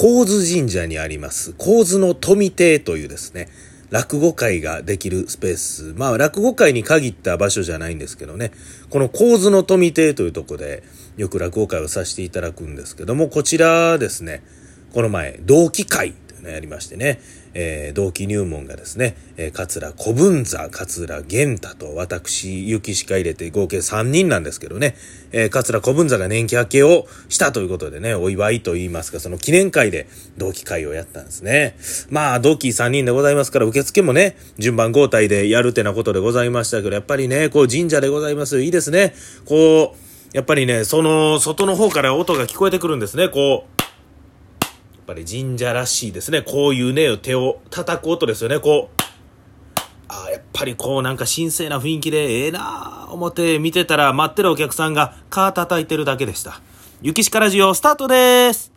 神津神社にあります、神津の富亭というですね、落語会ができるスペース。まあ、落語会に限った場所じゃないんですけどね。この構図の富亭というとこで、よく落語会をさせていただくんですけども、こちらですね、この前、同期会というのをやりましてね、えー、同期入門がですね、えー、桂小文座、桂玄太と私、雪しか入れて合計3人なんですけどね、えー、桂小文座が年季明けをしたということでね、お祝いと言いますか、その記念会で同期会をやったんですね。まあ、同期3人でございますから、受付もね、順番交代でやるってなことでございましたけど、やっぱりね、こう神社でございます。いいですね。こう、やっぱりね、その、外の方から音が聞こえてくるんですね、こう。ぱり神社らしいですね。こういうね、手を叩く音ですよね。こう。ああ、やっぱりこうなんか神聖な雰囲気でええなあ思って見てたら待ってるお客さんがカー叩いてるだけでした。雪しかラジオスタートです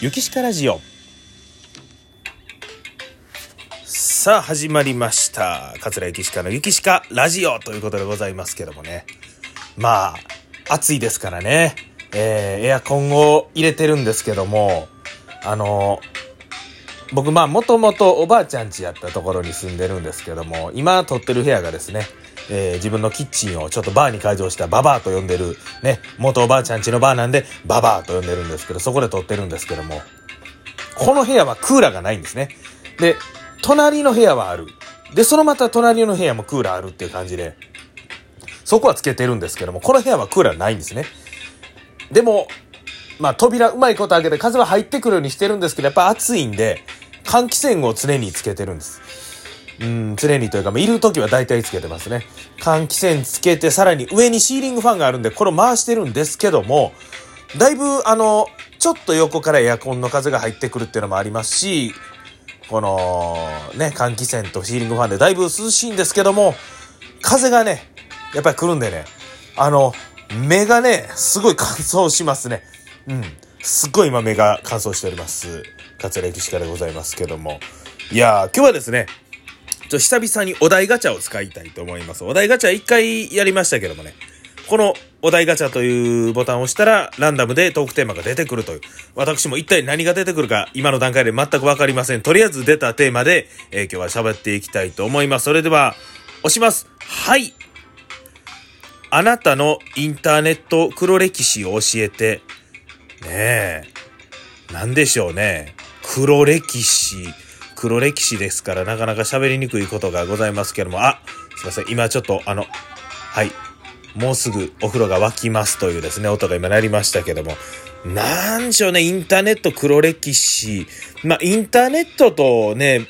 雪しかラジオさあ始まりました桂雪しかの雪しかラジオということでございますけどもねまあ、暑いですからね、えー、エアコンを入れてるんですけども、あの、僕まあもともとおばあちゃん家やったところに住んでるんですけども、今撮ってる部屋がですね、えー、自分のキッチンをちょっとバーに改造したババアと呼んでる、ね、元おばあちゃん家のバーなんで、ババアと呼んでるんですけど、そこで撮ってるんですけども、この部屋はクーラーがないんですね。で、隣の部屋はある。で、そのまた隣の部屋もクーラーあるっていう感じで、そこはつけてるんですけども、この部屋はクーラーないんですね。でも、まあ扉うまいこと開けて風は入ってくるようにしてるんですけど、やっぱ暑いんで、換気扇を常につけてるんです。うん、常にというか、ま、いる時は大体つけてますね。換気扇つけて、さらに上にシーリングファンがあるんで、これを回してるんですけども、だいぶ、あの、ちょっと横からエアコンの風が入ってくるっていうのもありますし、この、ね、換気扇とシーリングファンでだいぶ涼しいんですけども、風がね、やっぱり来るんでね、あの、目がね、すごい乾燥しますね。うん。すっごい今目が乾燥しております。桂歴史家でございますけども。いやー、今日はですね、ちょ久々にお題ガチャを使いたいと思います。お題ガチャ一回やりましたけどもね、このお題ガチャというボタンを押したら、ランダムでトークテーマが出てくるという。私も一体何が出てくるか、今の段階で全くわかりません。とりあえず出たテーマで、えー、今日は喋っていきたいと思います。それでは、押します。はいあなたのインターネット黒歴史を教えて、ねえ、なんでしょうね。黒歴史。黒歴史ですからなかなか喋りにくいことがございますけども、あ、すいません。今ちょっとあの、はい。もうすぐお風呂が沸きますというですね、音が今鳴りましたけども、なんでしょうね、インターネット黒歴史。まあ、インターネットとね、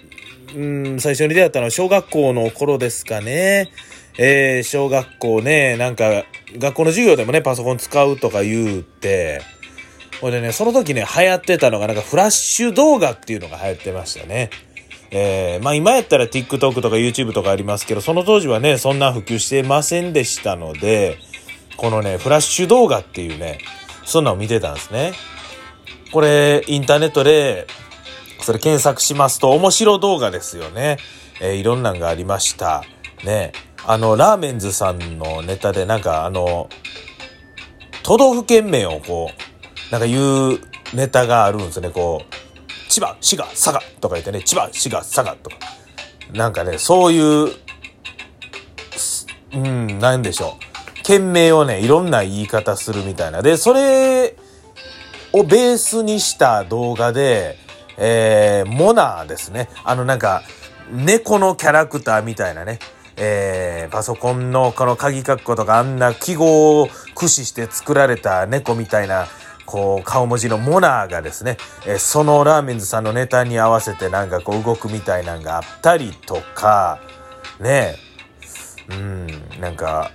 うん、最初に出会ったのは小学校の頃ですかね。えー、小学校ね、なんか、学校の授業でもね、パソコン使うとか言うて、ほんでね、その時ね、流行ってたのが、なんかフラッシュ動画っていうのが流行ってましたね。えー、まあ今やったら TikTok とか YouTube とかありますけど、その当時はね、そんな普及してませんでしたので、このね、フラッシュ動画っていうね、そんなの見てたんですね。これ、インターネットで、それ検索しますと、面白動画ですよね。えー、いろんなんがありました。ね。あの、ラーメンズさんのネタで、なんかあの、都道府県名をこう、なんか言うネタがあるんですね、こう、千葉、滋賀、佐賀とか言ってね、千葉、滋賀、佐賀とか。なんかね、そういう、うん、なんでしょう。県名をね、いろんな言い方するみたいな。で、それをベースにした動画で、えー、モナーですね。あのなんか、猫のキャラクターみたいなね。えー、パソコンのこの鍵括弧とかあんな記号を駆使して作られた猫みたいなこう顔文字のモナーがですね、えー、そのラーメンズさんのネタに合わせてなんかこう動くみたいなんがあったりとかねうんなんか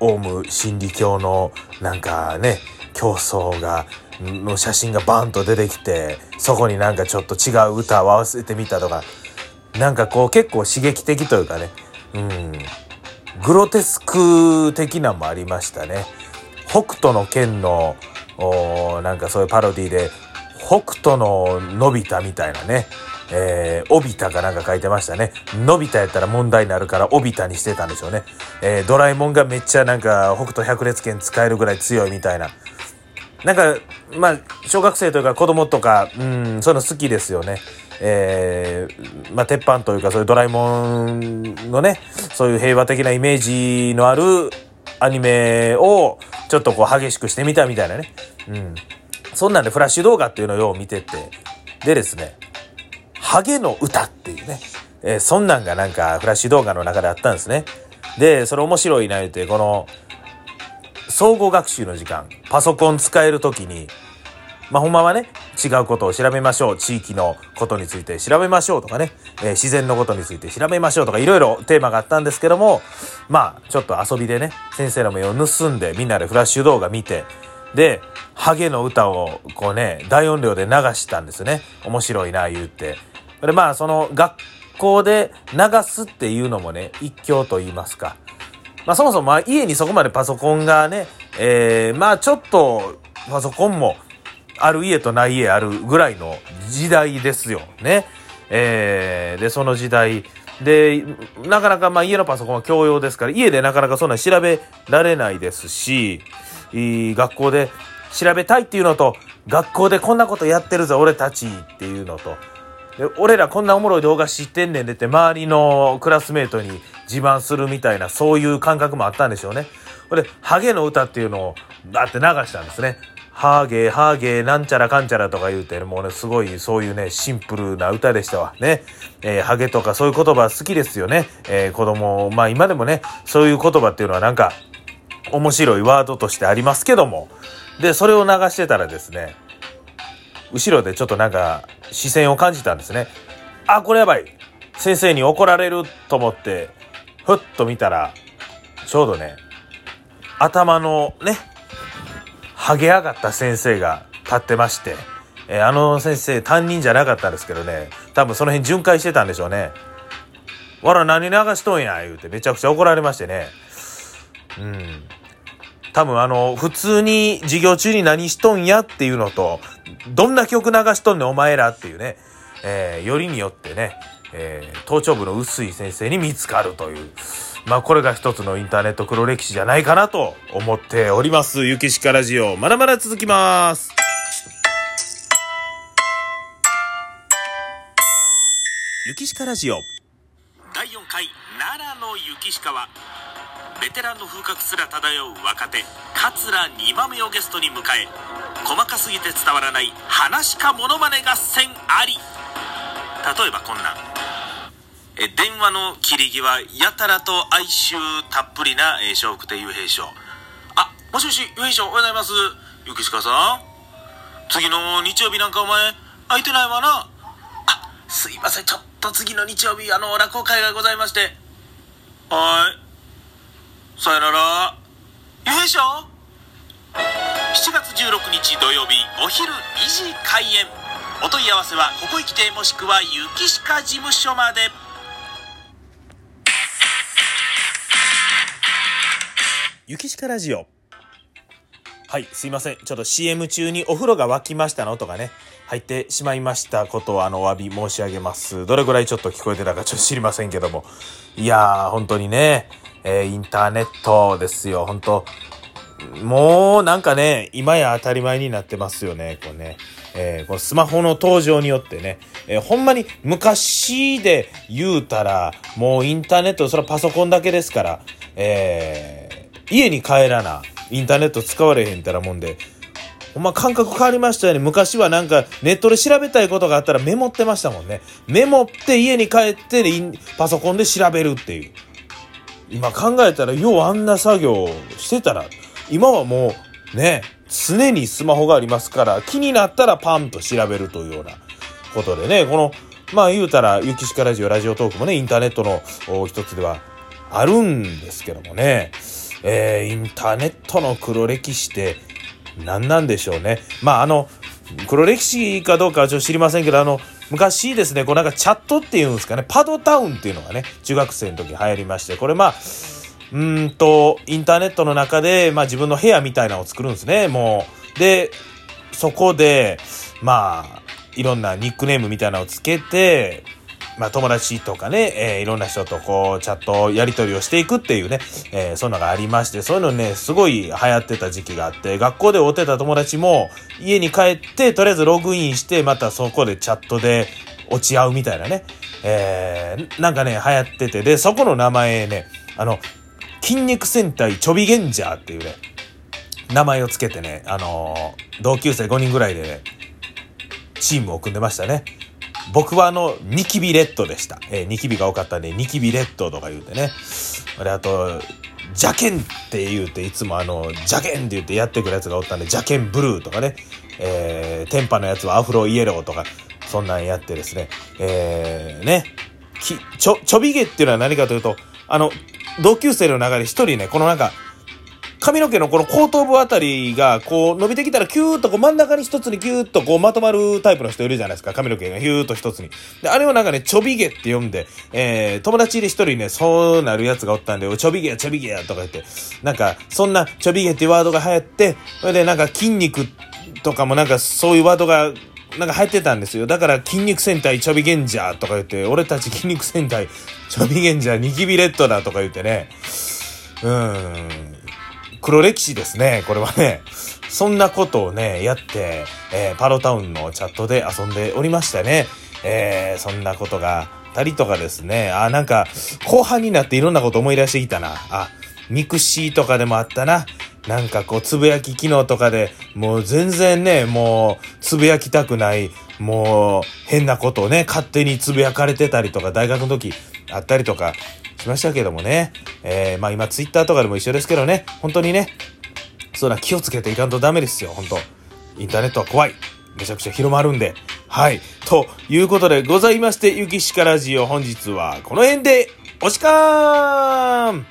オウム真理教のなんかね競争がの写真がバンと出てきてそこになんかちょっと違う歌を合わせてみたとかなんかこう結構刺激的というかねうん、グロテスク的なもありましたね。北斗の剣の、なんかそういうパロディで、北斗ののび太みたいなね、えー、おびたかなんか書いてましたね。のび太やったら問題になるから、おびたにしてたんでしょうね。えー、ドラえもんがめっちゃなんか、北斗百裂拳使えるぐらい強いみたいな。なんか、まあ、小学生というか子供とか、うん、そういうの好きですよね。えー、まあ、鉄板というか、そういうドラえもんのね、そういう平和的なイメージのあるアニメを、ちょっとこう激しくしてみたみたいなね。うん。そんなんでフラッシュ動画っていうのをよう見てて、でですね、ハゲの歌っていうね、えー、そんなんがなんかフラッシュ動画の中であったんですね。で、それ面白いな言て、この、総合学習の時間、パソコン使えるときに、まあ、ほんまはね、違うことを調べましょう。地域のことについて調べましょうとかね、えー、自然のことについて調べましょうとか、いろいろテーマがあったんですけども、まあ、ちょっと遊びでね、先生の目を盗んで、みんなでフラッシュ動画見て、で、ハゲの歌をこうね、大音量で流したんですね。面白いな、言うて。で、まあ、その学校で流すっていうのもね、一興と言いますか。まあそもそも家にそこまでパソコンがね、えー、まあちょっとパソコンもある家とない家あるぐらいの時代ですよね。えー、で、その時代で、なかなかまあ家のパソコンは共用ですから、家でなかなかそんな調べられないですし、学校で調べたいっていうのと、学校でこんなことやってるぞ俺たちっていうのと、で俺らこんなおもろい動画知ってんねんでって周りのクラスメートに自慢するみたいなそういう感覚もあったんでしょうね。これハゲの歌っていうのをだって流したんですね。ハーゲー、ハーゲー、なんちゃらかんちゃらとか言うて、もうね、すごい、そういうね、シンプルな歌でしたわ。ね。えー、ハゲとかそういう言葉好きですよね。えー、子供、まあ今でもね、そういう言葉っていうのはなんか、面白いワードとしてありますけども。で、それを流してたらですね、後ろでちょっとなんか、視線を感じたんですね。あ、これやばい。先生に怒られると思って、ふっと見たら、ちょうどね、頭のね、ハゲ上がった先生が立ってまして、えー、あの先生担任じゃなかったんですけどね、多分その辺巡回してたんでしょうね。わら何流しとんや言うてめちゃくちゃ怒られましてね。うん。多分あの、普通に授業中に何しとんやっていうのと、どんな曲流しとんねんお前らっていうね、えー、よりによってね、えー、頭頂部の薄い先生に見つかるという。まあこれが一つのインターネット黒歴史じゃないかなと思っております。ゆきしかラジオ、まだまだ続きます。ゆきしかラジオ。第4回奈良の雪鹿はベテランの風格すら漂う若手桂二番目をゲストに迎え細かすぎて伝わらない話かモノマネ合戦あり例えばこんなえ電話の切り際やたらと哀愁たっぷりな、え笑福亭雄平賞あもしもし雄平賞おはようございます。ゆきしかさん。次の日曜日なんかお前空いてないわな。あすいません。ちょっと次の日曜日あの落語会がございまして。はい。さよなら。雄平賞7月16日土曜日お昼2時開演。お問い合わせはここへ来てもしくはゆきしか事務所まで。ゆきしかラジオ。はい、すいません。ちょっと CM 中にお風呂が沸きましたのとかね、入ってしまいましたことをあの、お詫び申し上げます。どれぐらいちょっと聞こえてたかちょっと知りませんけども。いやー、本当にね、えー、インターネットですよ、本当もうなんかね、今や当たり前になってますよね、こうね。えー、このスマホの登場によってね、えー、ほんまに昔で言うたら、もうインターネット、それはパソコンだけですから、えー家に帰らな、インターネット使われへんたらもんで、ほんま感覚変わりましたよね。昔はなんかネットで調べたいことがあったらメモってましたもんね。メモって家に帰ってパソコンで調べるっていう。今考えたらようあんな作業してたら、今はもうね、常にスマホがありますから気になったらパンと調べるというようなことでね、この、まあ言うたら、ゆきしかラジオ、ラジオトークもね、インターネットの一つではあるんですけどもね。えー、インターネットの黒歴史って何なんでしょうね。まあ、あの、黒歴史かどうかはちょっと知りませんけど、あの、昔ですね、こうなんかチャットっていうんですかね、パドタウンっていうのがね、中学生の時流行りまして、これまあ、うんと、インターネットの中で、まあ自分の部屋みたいなのを作るんですね、もう。で、そこで、まあ、いろんなニックネームみたいなのをつけて、まあ友達とかね、えー、いろんな人とこう、チャットやり取りをしていくっていうね、えー、そんなのがありまして、そういうのね、すごい流行ってた時期があって、学校で会ってた友達も、家に帰って、とりあえずログインして、またそこでチャットで落ち合うみたいなね、えー、なんかね、流行ってて、で、そこの名前ね、あの、筋肉戦隊ちょびゲンジャーっていうね、名前をつけてね、あのー、同級生5人ぐらいでね、チームを組んでましたね。僕はあの、ニキビレッドでした。えー、ニキビが多かったんで、ニキビレッドとか言うてね。で、あと、ジャケンって言うて、いつもあの、ジャケンって言ってやってくるやつがおったんで、ジャケンブルーとかね。えー、テンパのやつはアフロイエローとか、そんなんやってですね。えー、ね。き、ちょ、ちょびげっていうのは何かというと、あの、同級生の中で一人ね、このなんか、髪の毛のこの後頭部あたりがこう伸びてきたらキューッとこう真ん中に一つにキューッとこうまとまるタイプの人いるじゃないですか。髪の毛がヒューッと一つに。で、あれをなんかね、ちょび毛って読んで、えー、友達で一人ね、そうなるやつがおったんで、ちょび毛やちょび毛やとか言って、なんか、そんなちょび毛ってワードが流行って、それでなんか筋肉とかもなんかそういうワードがなんか入ってたんですよ。だから筋肉戦隊ちょびゲンジャーとか言って、俺たち筋肉戦隊ちょびゲンジャーニキビレッドだとか言ってね。うーん。黒歴史ですね、これはね。そんなことをね、やって、えー、パロタウンのチャットで遊んでおりましたね。えー、そんなことがあったりとかですね。あ、なんか、後半になっていろんなこと思い出してきたな。あ、 mixi とかでもあったな。なんかこう、つぶやき機能とかで、もう全然ね、もう、つぶやきたくない、もう、変なことをね、勝手につぶやかれてたりとか、大学の時あったりとかしましたけどもね。えー、まあ今ツイッターとかでも一緒ですけどね、本当にね、そんな気をつけていかんとダメですよ、本当インターネットは怖い。めちゃくちゃ広まるんで。はい。ということでございまして、ゆきしかラジオ本日はこの辺で、おしかーん